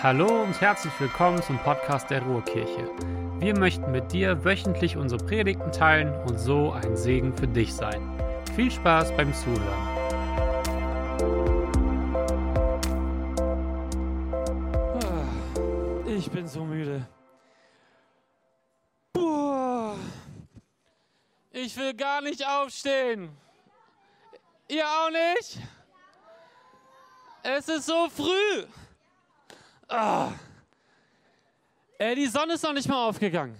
Hallo und herzlich willkommen zum Podcast der Ruhrkirche. Wir möchten mit dir wöchentlich unsere Predigten teilen und so ein Segen für dich sein. Viel Spaß beim Zuhören. Ah, Ich bin so müde. Ich will gar nicht aufstehen. Ihr auch nicht? Es ist so früh. Ah. Ey, die Sonne ist noch nicht mal aufgegangen.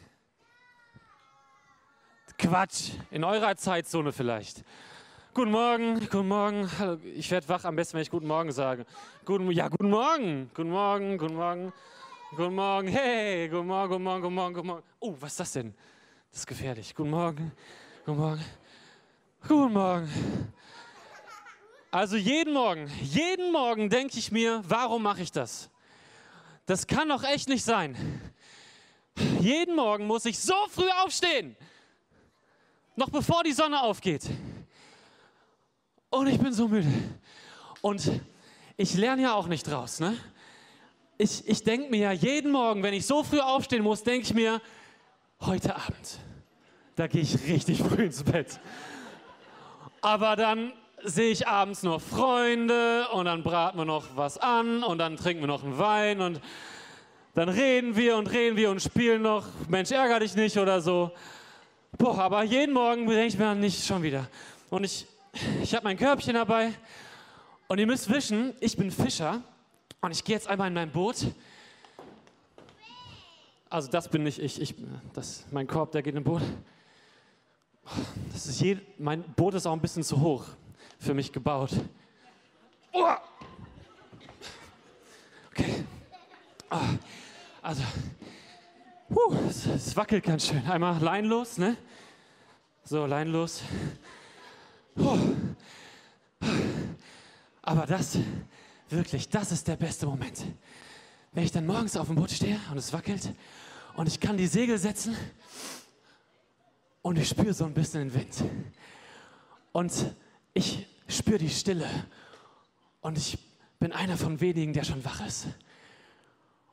Quatsch. In eurer Zeitzone vielleicht. Guten Morgen, guten Morgen. Hallo, Ich werde wach, am besten, wenn ich guten Morgen sage. Guten, ja, guten Morgen, guten Morgen, guten Morgen, guten Morgen. Hey, guten Morgen, guten Morgen, guten Morgen, guten Morgen. Oh, was ist das denn? Das ist gefährlich. Guten Morgen, guten Morgen, guten Morgen. Also jeden Morgen, jeden Morgen denke ich mir, warum mache ich das? Das kann doch echt nicht sein. Jeden Morgen muss ich so früh aufstehen, noch bevor die Sonne aufgeht. Und ich bin so müde. Und ich lerne ja auch nicht draus. Ne? Ich, ich denke mir ja jeden Morgen, wenn ich so früh aufstehen muss, denke ich mir, heute Abend, da gehe ich richtig früh ins Bett. Aber dann sehe ich abends noch Freunde und dann braten wir noch was an und dann trinken wir noch einen Wein und dann reden wir und reden wir und spielen noch Mensch, ärger dich nicht oder so. Boah, aber jeden Morgen denke ich mir nicht schon wieder. Und ich, ich habe mein Körbchen dabei und ihr müsst wissen, ich bin Fischer und ich gehe jetzt einmal in mein Boot. Also das bin nicht ich, ich das, mein Korb, der geht im Boot. Das ist je, mein Boot ist auch ein bisschen zu hoch für mich gebaut. Okay. Ah, also, puh, es, es wackelt ganz schön. Einmal leinlos, ne? So, leinlos. Puh. Aber das, wirklich, das ist der beste Moment. Wenn ich dann morgens auf dem Boot stehe und es wackelt und ich kann die Segel setzen und ich spüre so ein bisschen den Wind. Und ich spüre die Stille und ich bin einer von wenigen, der schon wach ist.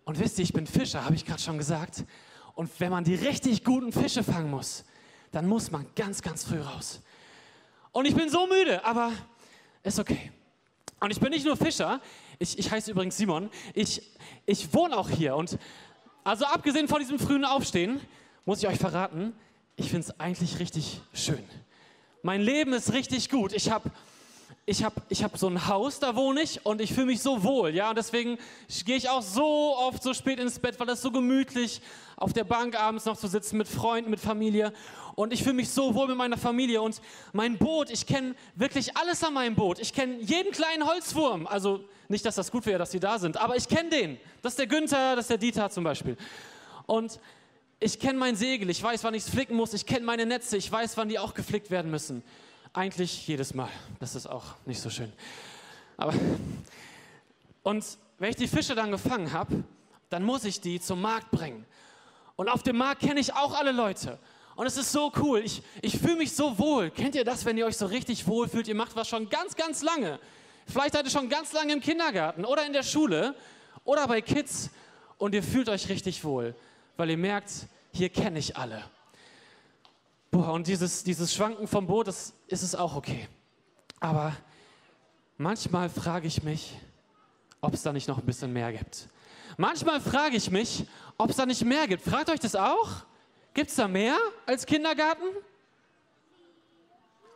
Und wisst ihr, ich bin Fischer, habe ich gerade schon gesagt. Und wenn man die richtig guten Fische fangen muss, dann muss man ganz, ganz früh raus. Und ich bin so müde, aber ist okay. Und ich bin nicht nur Fischer, ich, ich heiße übrigens Simon, ich, ich wohne auch hier. Und also abgesehen von diesem frühen Aufstehen, muss ich euch verraten, ich finde es eigentlich richtig schön. Mein Leben ist richtig gut. Ich habe ich hab, ich hab so ein Haus, da wohne ich und ich fühle mich so wohl. Ja, und deswegen gehe ich auch so oft so spät ins Bett, weil es so gemütlich auf der Bank abends noch zu sitzen mit Freunden, mit Familie. Und ich fühle mich so wohl mit meiner Familie. Und mein Boot, ich kenne wirklich alles an meinem Boot. Ich kenne jeden kleinen Holzwurm. Also nicht, dass das gut wäre, dass sie da sind, aber ich kenne den. Das ist der Günther, das ist der Dieter zum Beispiel. Und ich kenne mein Segel, ich weiß, wann ich es flicken muss, ich kenne meine Netze, ich weiß, wann die auch geflickt werden müssen. Eigentlich jedes Mal. Das ist auch nicht so schön. Aber und wenn ich die Fische dann gefangen habe, dann muss ich die zum Markt bringen. Und auf dem Markt kenne ich auch alle Leute. Und es ist so cool. Ich, ich fühle mich so wohl. Kennt ihr das, wenn ihr euch so richtig wohl fühlt? Ihr macht was schon ganz, ganz lange. Vielleicht seid ihr schon ganz lange im Kindergarten oder in der Schule oder bei Kids und ihr fühlt euch richtig wohl, weil ihr merkt, hier kenne ich alle. Boah, und dieses, dieses Schwanken vom Boot, das ist es auch okay. Aber manchmal frage ich mich, ob es da nicht noch ein bisschen mehr gibt. Manchmal frage ich mich, ob es da nicht mehr gibt. Fragt euch das auch? Gibt es da mehr als Kindergarten?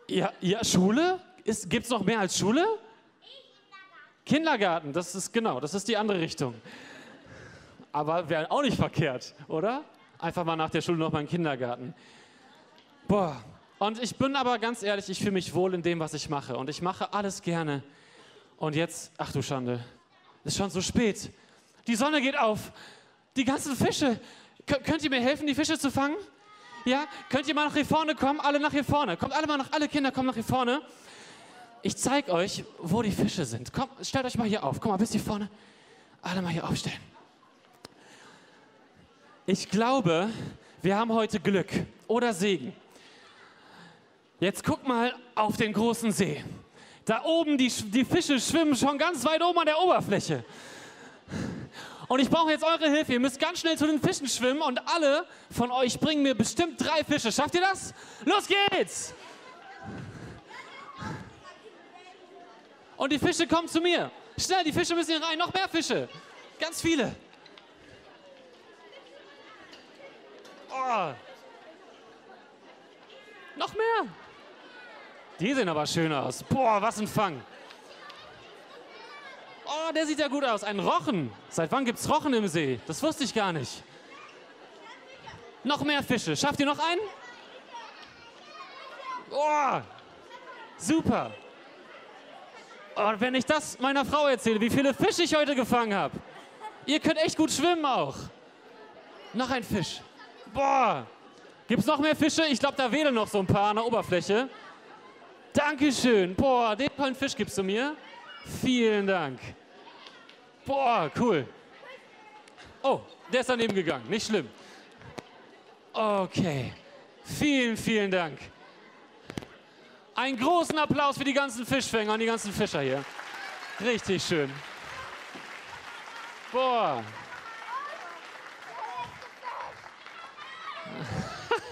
Ja, ja Schule? Gibt es noch mehr als Schule? Kindergarten, das ist genau, das ist die andere Richtung. Aber wäre auch nicht verkehrt, oder? Einfach mal nach der Schule noch mal in den Kindergarten. Boah. Und ich bin aber ganz ehrlich, ich fühle mich wohl in dem, was ich mache. Und ich mache alles gerne. Und jetzt, ach du Schande, ist schon so spät. Die Sonne geht auf. Die ganzen Fische. Kö- könnt ihr mir helfen, die Fische zu fangen? Ja? Könnt ihr mal nach hier vorne kommen? Alle nach hier vorne. Kommt alle mal nach, alle Kinder kommen nach hier vorne. Ich zeige euch, wo die Fische sind. Kommt, stellt euch mal hier auf. Komm mal bis hier vorne. Alle mal hier aufstellen. Ich glaube, wir haben heute Glück oder Segen. Jetzt guck mal auf den großen See. Da oben, die, die Fische schwimmen schon ganz weit oben an der Oberfläche. Und ich brauche jetzt eure Hilfe. Ihr müsst ganz schnell zu den Fischen schwimmen und alle von euch bringen mir bestimmt drei Fische. Schafft ihr das? Los geht's! Und die Fische kommen zu mir. Schnell, die Fische müssen hier rein. Noch mehr Fische. Ganz viele. Oh. Noch mehr. Die sehen aber schön aus. Boah, was ein Fang. Oh, der sieht ja gut aus. Ein Rochen. Seit wann gibt's Rochen im See? Das wusste ich gar nicht. Noch mehr Fische. Schafft ihr noch einen? Oh, super. Oh, wenn ich das meiner Frau erzähle, wie viele Fische ich heute gefangen habe. Ihr könnt echt gut schwimmen auch. Noch ein Fisch. Boah. Gibt es noch mehr Fische? Ich glaube, da wedeln noch so ein paar an der Oberfläche. Dankeschön. Boah, den tollen Fisch gibst du mir. Vielen Dank. Boah, cool. Oh, der ist daneben gegangen. Nicht schlimm. Okay. Vielen, vielen Dank. Einen großen Applaus für die ganzen Fischfänger und die ganzen Fischer hier. Richtig schön. Boah.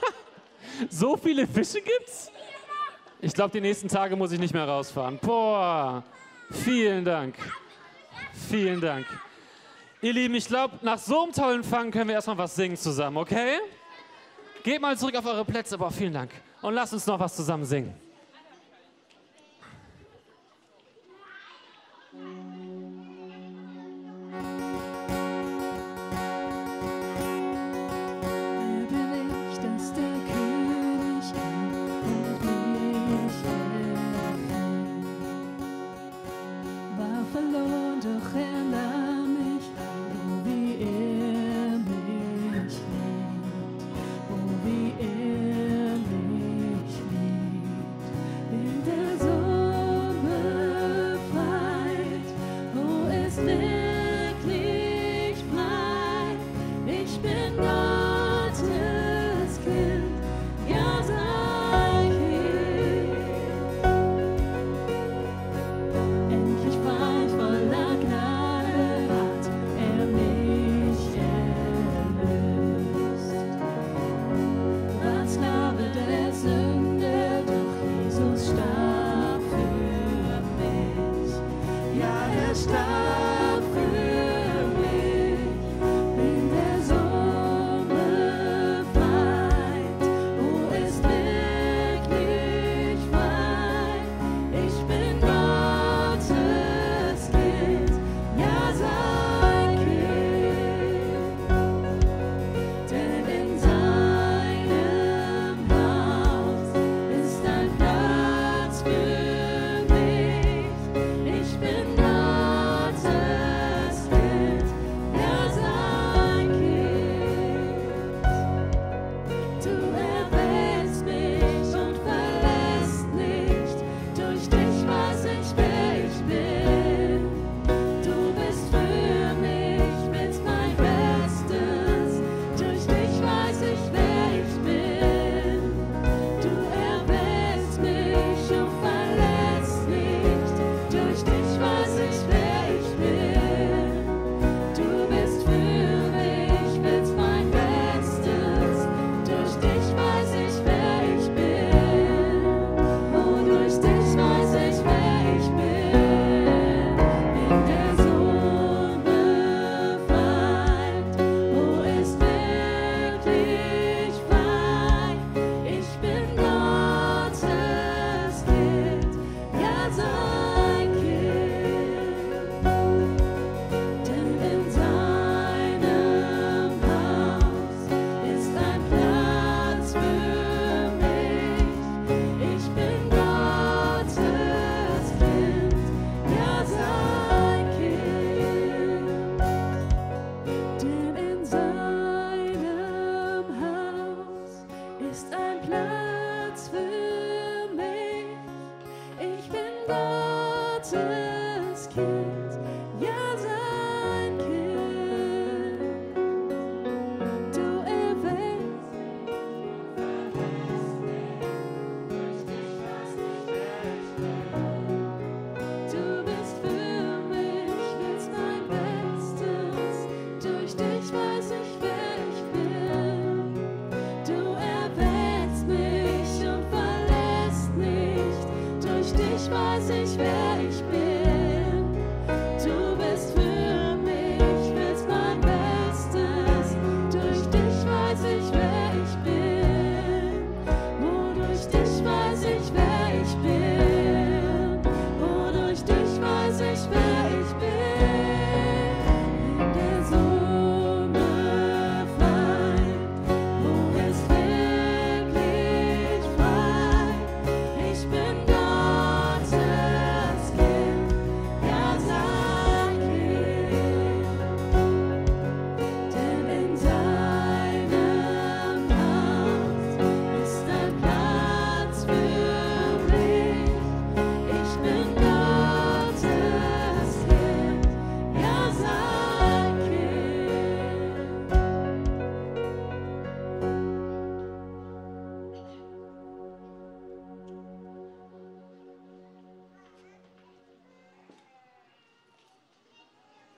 so viele Fische gibt's? Ich glaube, die nächsten Tage muss ich nicht mehr rausfahren. Boah. Vielen Dank. Vielen Dank. Ihr Lieben, ich glaube, nach so einem tollen Fang können wir erstmal was singen zusammen, okay? Geht mal zurück auf eure Plätze. Boah, vielen Dank. Und lasst uns noch was zusammen singen.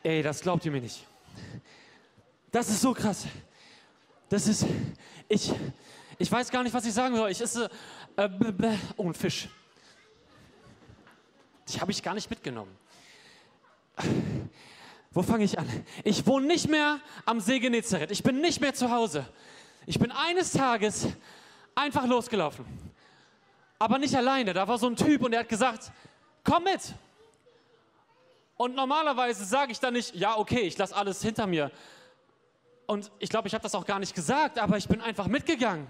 Ey, das glaubt ihr mir nicht. Das ist so krass. Das ist, ich, ich weiß gar nicht, was ich sagen soll. Ich esse, äh, oh, ein Fisch. Die habe ich gar nicht mitgenommen. Wo fange ich an? Ich wohne nicht mehr am See Genezareth. Ich bin nicht mehr zu Hause. Ich bin eines Tages einfach losgelaufen. Aber nicht alleine. Da war so ein Typ und der hat gesagt, komm mit. Und normalerweise sage ich dann nicht, ja, okay, ich lasse alles hinter mir. Und ich glaube, ich habe das auch gar nicht gesagt, aber ich bin einfach mitgegangen.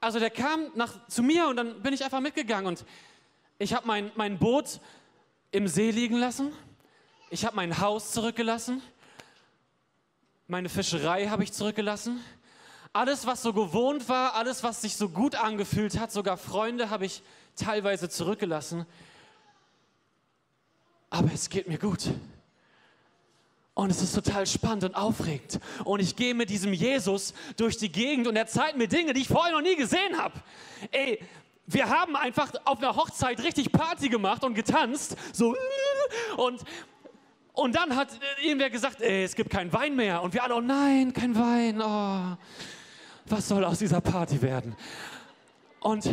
Also der kam nach, zu mir und dann bin ich einfach mitgegangen. Und ich habe mein, mein Boot im See liegen lassen. Ich habe mein Haus zurückgelassen. Meine Fischerei habe ich zurückgelassen. Alles, was so gewohnt war, alles, was sich so gut angefühlt hat, sogar Freunde habe ich teilweise zurückgelassen. Aber es geht mir gut. Und es ist total spannend und aufregend. Und ich gehe mit diesem Jesus durch die Gegend und er zeigt mir Dinge, die ich vorher noch nie gesehen habe. Ey, wir haben einfach auf einer Hochzeit richtig Party gemacht und getanzt. So. Und, und dann hat irgendwer gesagt, ey, es gibt keinen Wein mehr. Und wir alle, oh nein, kein Wein. Oh, was soll aus dieser Party werden? Und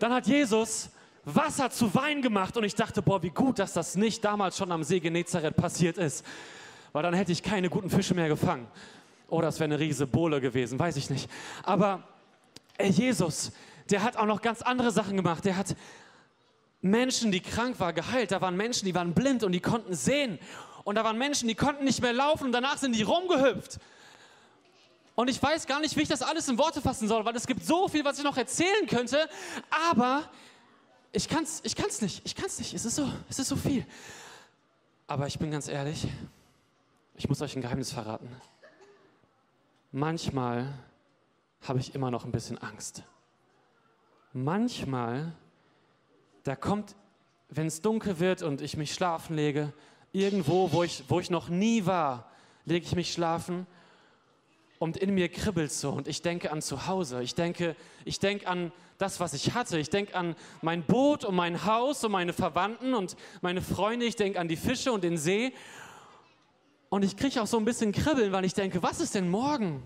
dann hat Jesus Wasser zu Wein gemacht und ich dachte, boah, wie gut, dass das nicht damals schon am See Genezareth passiert ist. Weil dann hätte ich keine guten Fische mehr gefangen. Oder es wäre eine riese Bohle gewesen, weiß ich nicht. Aber ey, Jesus, der hat auch noch ganz andere Sachen gemacht. Der hat Menschen, die krank waren, geheilt. Da waren Menschen, die waren blind und die konnten sehen. Und da waren Menschen, die konnten nicht mehr laufen und danach sind die rumgehüpft. Und ich weiß gar nicht, wie ich das alles in Worte fassen soll, weil es gibt so viel, was ich noch erzählen könnte, aber ich kann es ich kann's nicht. Ich kann es nicht. Es ist, so, es ist so viel. Aber ich bin ganz ehrlich, ich muss euch ein Geheimnis verraten. Manchmal habe ich immer noch ein bisschen Angst. Manchmal, da kommt, wenn es dunkel wird und ich mich schlafen lege, irgendwo, wo ich, wo ich noch nie war, lege ich mich schlafen und in mir kribbelt so und ich denke an zu Hause. Ich denke, ich denke an das, was ich hatte. Ich denke an mein Boot und mein Haus und meine Verwandten und meine Freunde. Ich denke an die Fische und den See. Und ich kriege auch so ein bisschen Kribbeln, weil ich denke, was ist denn morgen?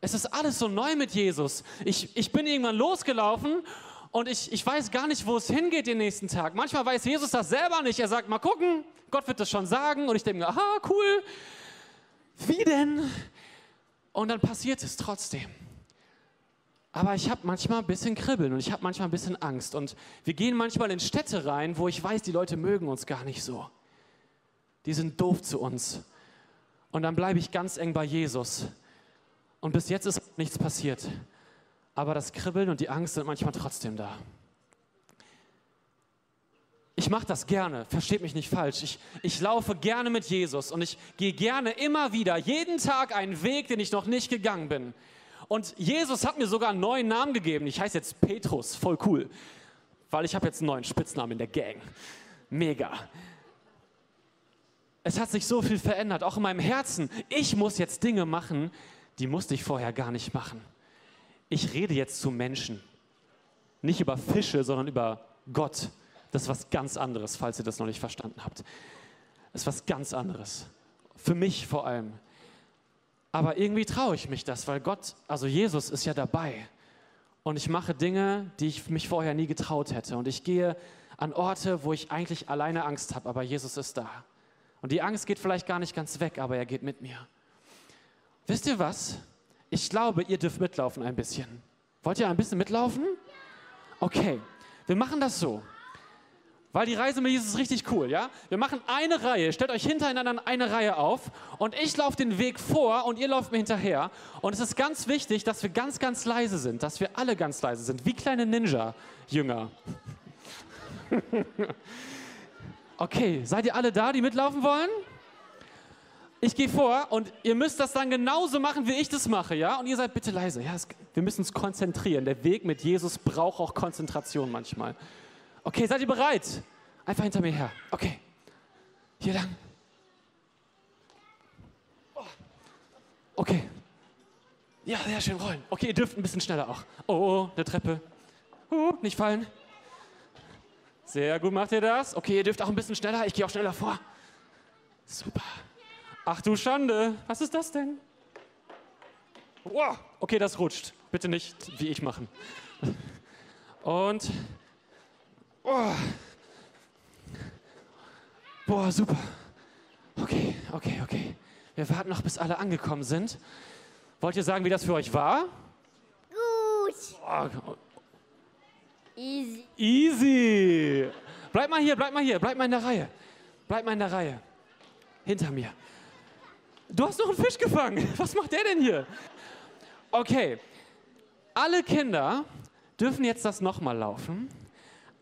Es ist alles so neu mit Jesus. Ich, ich bin irgendwann losgelaufen und ich, ich weiß gar nicht, wo es hingeht den nächsten Tag. Manchmal weiß Jesus das selber nicht. Er sagt, mal gucken, Gott wird das schon sagen. Und ich denke aha, cool. Wie denn? Und dann passiert es trotzdem. Aber ich habe manchmal ein bisschen Kribbeln und ich habe manchmal ein bisschen Angst. Und wir gehen manchmal in Städte rein, wo ich weiß, die Leute mögen uns gar nicht so. Die sind doof zu uns. Und dann bleibe ich ganz eng bei Jesus. Und bis jetzt ist nichts passiert. Aber das Kribbeln und die Angst sind manchmal trotzdem da. Ich mache das gerne, versteht mich nicht falsch. Ich, ich laufe gerne mit Jesus und ich gehe gerne immer wieder, jeden Tag einen Weg, den ich noch nicht gegangen bin. Und Jesus hat mir sogar einen neuen Namen gegeben. Ich heiße jetzt Petrus, voll cool. Weil ich habe jetzt einen neuen Spitznamen in der Gang. Mega. Es hat sich so viel verändert, auch in meinem Herzen. Ich muss jetzt Dinge machen, die musste ich vorher gar nicht machen. Ich rede jetzt zu Menschen. Nicht über Fische, sondern über Gott. Das ist was ganz anderes, falls ihr das noch nicht verstanden habt. Das ist was ganz anderes. Für mich vor allem. Aber irgendwie traue ich mich das, weil Gott, also Jesus ist ja dabei. Und ich mache Dinge, die ich mich vorher nie getraut hätte. Und ich gehe an Orte, wo ich eigentlich alleine Angst habe, aber Jesus ist da. Und die Angst geht vielleicht gar nicht ganz weg, aber er geht mit mir. Wisst ihr was? Ich glaube, ihr dürft mitlaufen ein bisschen. Wollt ihr ein bisschen mitlaufen? Okay, wir machen das so. Weil die Reise mit Jesus ist richtig cool, ja? Wir machen eine Reihe, stellt euch hintereinander eine Reihe auf und ich laufe den Weg vor und ihr lauft mir hinterher. Und es ist ganz wichtig, dass wir ganz, ganz leise sind, dass wir alle ganz leise sind, wie kleine Ninja-Jünger. okay, seid ihr alle da, die mitlaufen wollen? Ich gehe vor und ihr müsst das dann genauso machen, wie ich das mache, ja? Und ihr seid bitte leise. Ja, es, wir müssen uns konzentrieren. Der Weg mit Jesus braucht auch Konzentration manchmal. Okay, seid ihr bereit? Einfach hinter mir her. Okay. Hier lang. Oh. Okay. Ja, sehr schön rollen. Okay, ihr dürft ein bisschen schneller auch. Oh, oh, eine Treppe. Uh, nicht fallen. Sehr gut macht ihr das. Okay, ihr dürft auch ein bisschen schneller. Ich gehe auch schneller vor. Super. Ach du Schande. Was ist das denn? Wow. Okay, das rutscht. Bitte nicht wie ich machen. Und Oh. Boah, super. Okay, okay, okay. Wir warten noch, bis alle angekommen sind. Wollt ihr sagen, wie das für euch war? Gut. Oh, Easy. easy. Bleib mal hier, bleib mal hier, bleib mal in der Reihe. Bleib mal in der Reihe. Hinter mir. Du hast noch einen Fisch gefangen. Was macht der denn hier? Okay. Alle Kinder dürfen jetzt das nochmal laufen.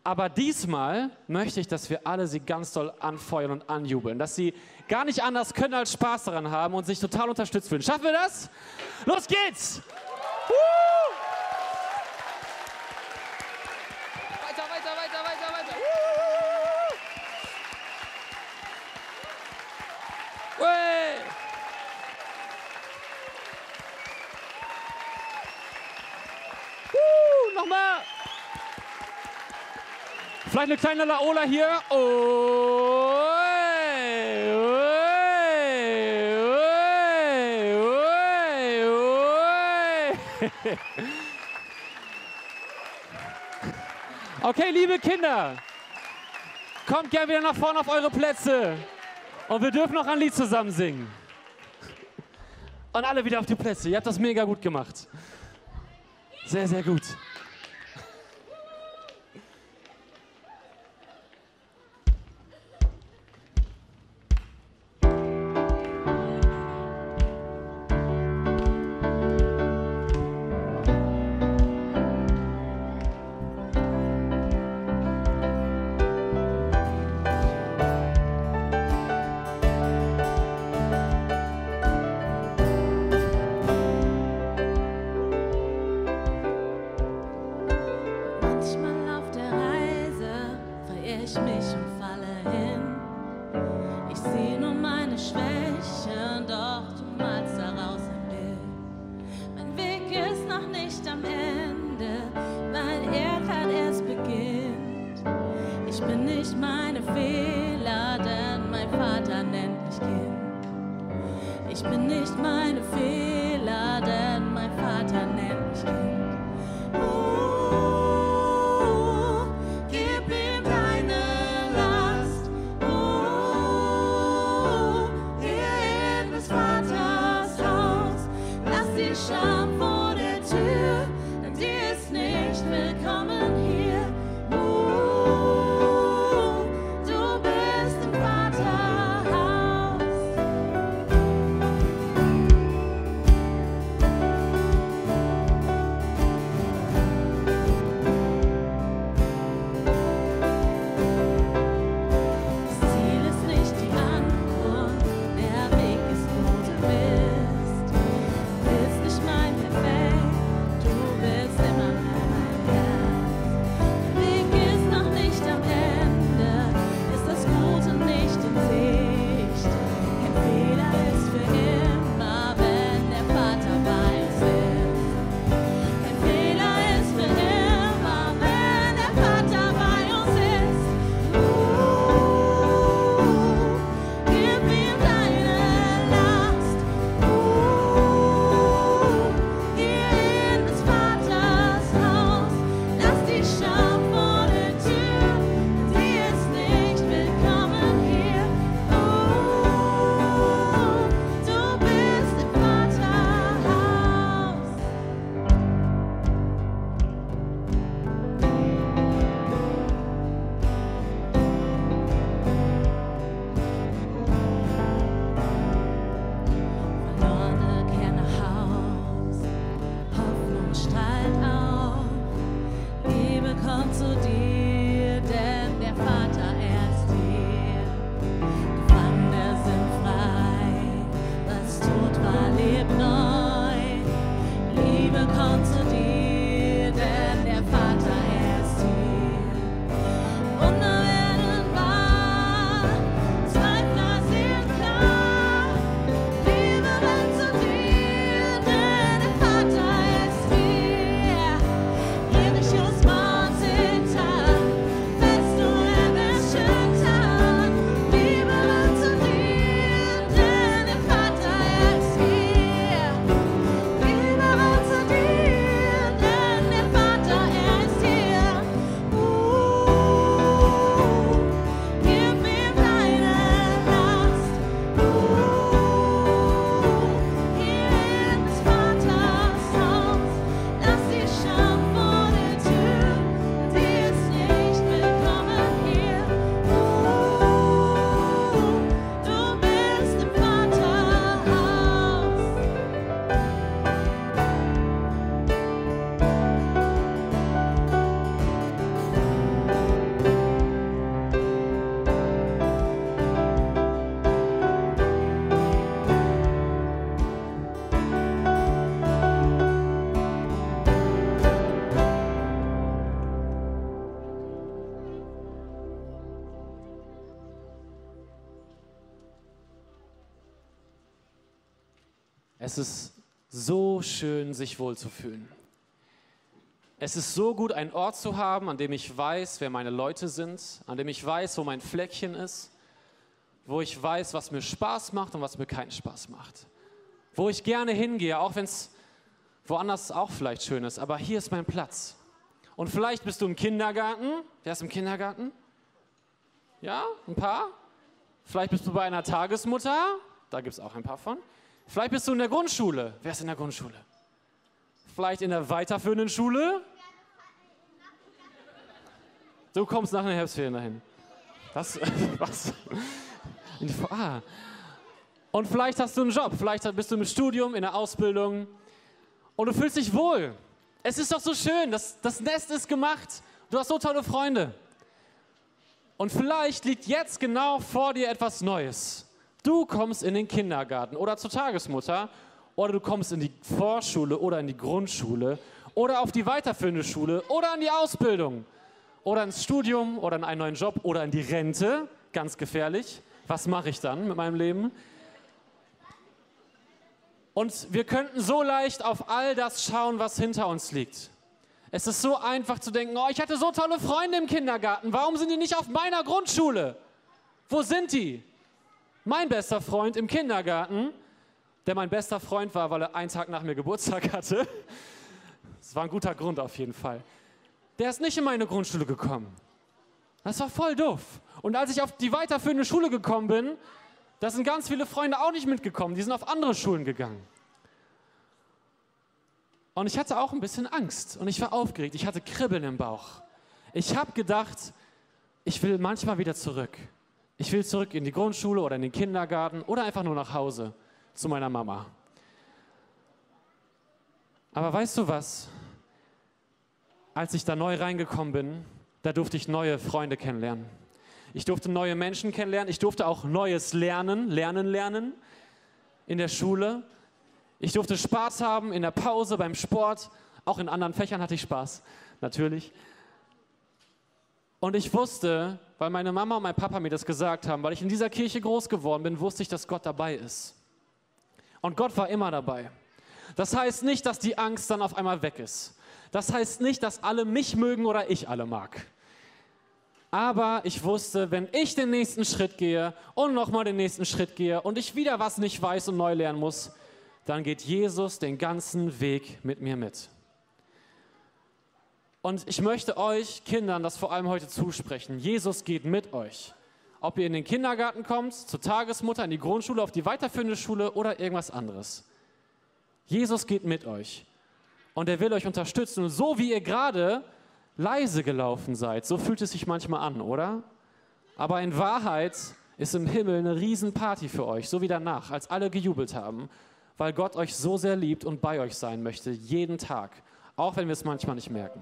Aber diesmal möchte ich, dass wir alle sie ganz doll anfeuern und anjubeln. Dass sie gar nicht anders können als Spaß daran haben und sich total unterstützt fühlen. Schaffen wir das? Los geht's! Woo! Vielleicht eine kleine Laola hier. Oh. Okay, liebe Kinder, kommt gerne wieder nach vorne auf eure Plätze. Und wir dürfen noch ein Lied zusammen singen. Und alle wieder auf die Plätze. Ihr habt das mega gut gemacht. Sehr, sehr gut. Mich Kind. Ich bin nicht meine Fehler, Es ist so schön, sich wohlzufühlen. Es ist so gut, einen Ort zu haben, an dem ich weiß, wer meine Leute sind, an dem ich weiß, wo mein Fleckchen ist, wo ich weiß, was mir Spaß macht und was mir keinen Spaß macht. Wo ich gerne hingehe, auch wenn es woanders auch vielleicht schön ist, aber hier ist mein Platz. Und vielleicht bist du im Kindergarten. Wer ist im Kindergarten? Ja, ein paar? Vielleicht bist du bei einer Tagesmutter. Da gibt es auch ein paar von. Vielleicht bist du in der Grundschule. Wer ist in der Grundschule? Vielleicht in der weiterführenden Schule? Du kommst nach den Herbstferien dahin. Das, was? Ah. Und vielleicht hast du einen Job, vielleicht bist du im Studium, in der Ausbildung und du fühlst dich wohl. Es ist doch so schön, das, das Nest ist gemacht. Du hast so tolle Freunde. Und vielleicht liegt jetzt genau vor dir etwas Neues. Du kommst in den Kindergarten oder zur Tagesmutter oder du kommst in die Vorschule oder in die Grundschule oder auf die weiterführende Schule oder in die Ausbildung oder ins Studium oder in einen neuen Job oder in die Rente. Ganz gefährlich. Was mache ich dann mit meinem Leben? Und wir könnten so leicht auf all das schauen, was hinter uns liegt. Es ist so einfach zu denken, oh, ich hatte so tolle Freunde im Kindergarten, warum sind die nicht auf meiner Grundschule? Wo sind die? Mein bester Freund im Kindergarten, der mein bester Freund war, weil er einen Tag nach mir Geburtstag hatte, das war ein guter Grund auf jeden Fall, der ist nicht in meine Grundschule gekommen. Das war voll doof. Und als ich auf die weiterführende Schule gekommen bin, da sind ganz viele Freunde auch nicht mitgekommen, die sind auf andere Schulen gegangen. Und ich hatte auch ein bisschen Angst und ich war aufgeregt, ich hatte Kribbeln im Bauch. Ich habe gedacht, ich will manchmal wieder zurück. Ich will zurück in die Grundschule oder in den Kindergarten oder einfach nur nach Hause zu meiner Mama. Aber weißt du was? Als ich da neu reingekommen bin, da durfte ich neue Freunde kennenlernen. Ich durfte neue Menschen kennenlernen. Ich durfte auch Neues lernen, lernen, lernen in der Schule. Ich durfte Spaß haben in der Pause, beim Sport. Auch in anderen Fächern hatte ich Spaß, natürlich. Und ich wusste, weil meine Mama und mein Papa mir das gesagt haben, weil ich in dieser Kirche groß geworden bin, wusste ich, dass Gott dabei ist. Und Gott war immer dabei. Das heißt nicht, dass die Angst dann auf einmal weg ist. Das heißt nicht, dass alle mich mögen oder ich alle mag. Aber ich wusste, wenn ich den nächsten Schritt gehe und nochmal den nächsten Schritt gehe und ich wieder was nicht weiß und neu lernen muss, dann geht Jesus den ganzen Weg mit mir mit. Und ich möchte euch Kindern das vor allem heute zusprechen. Jesus geht mit euch. Ob ihr in den Kindergarten kommt, zur Tagesmutter, in die Grundschule, auf die weiterführende Schule oder irgendwas anderes. Jesus geht mit euch. Und er will euch unterstützen. Und so wie ihr gerade leise gelaufen seid. So fühlt es sich manchmal an, oder? Aber in Wahrheit ist im Himmel eine Riesenparty für euch, so wie danach, als alle gejubelt haben, weil Gott euch so sehr liebt und bei euch sein möchte, jeden Tag, auch wenn wir es manchmal nicht merken.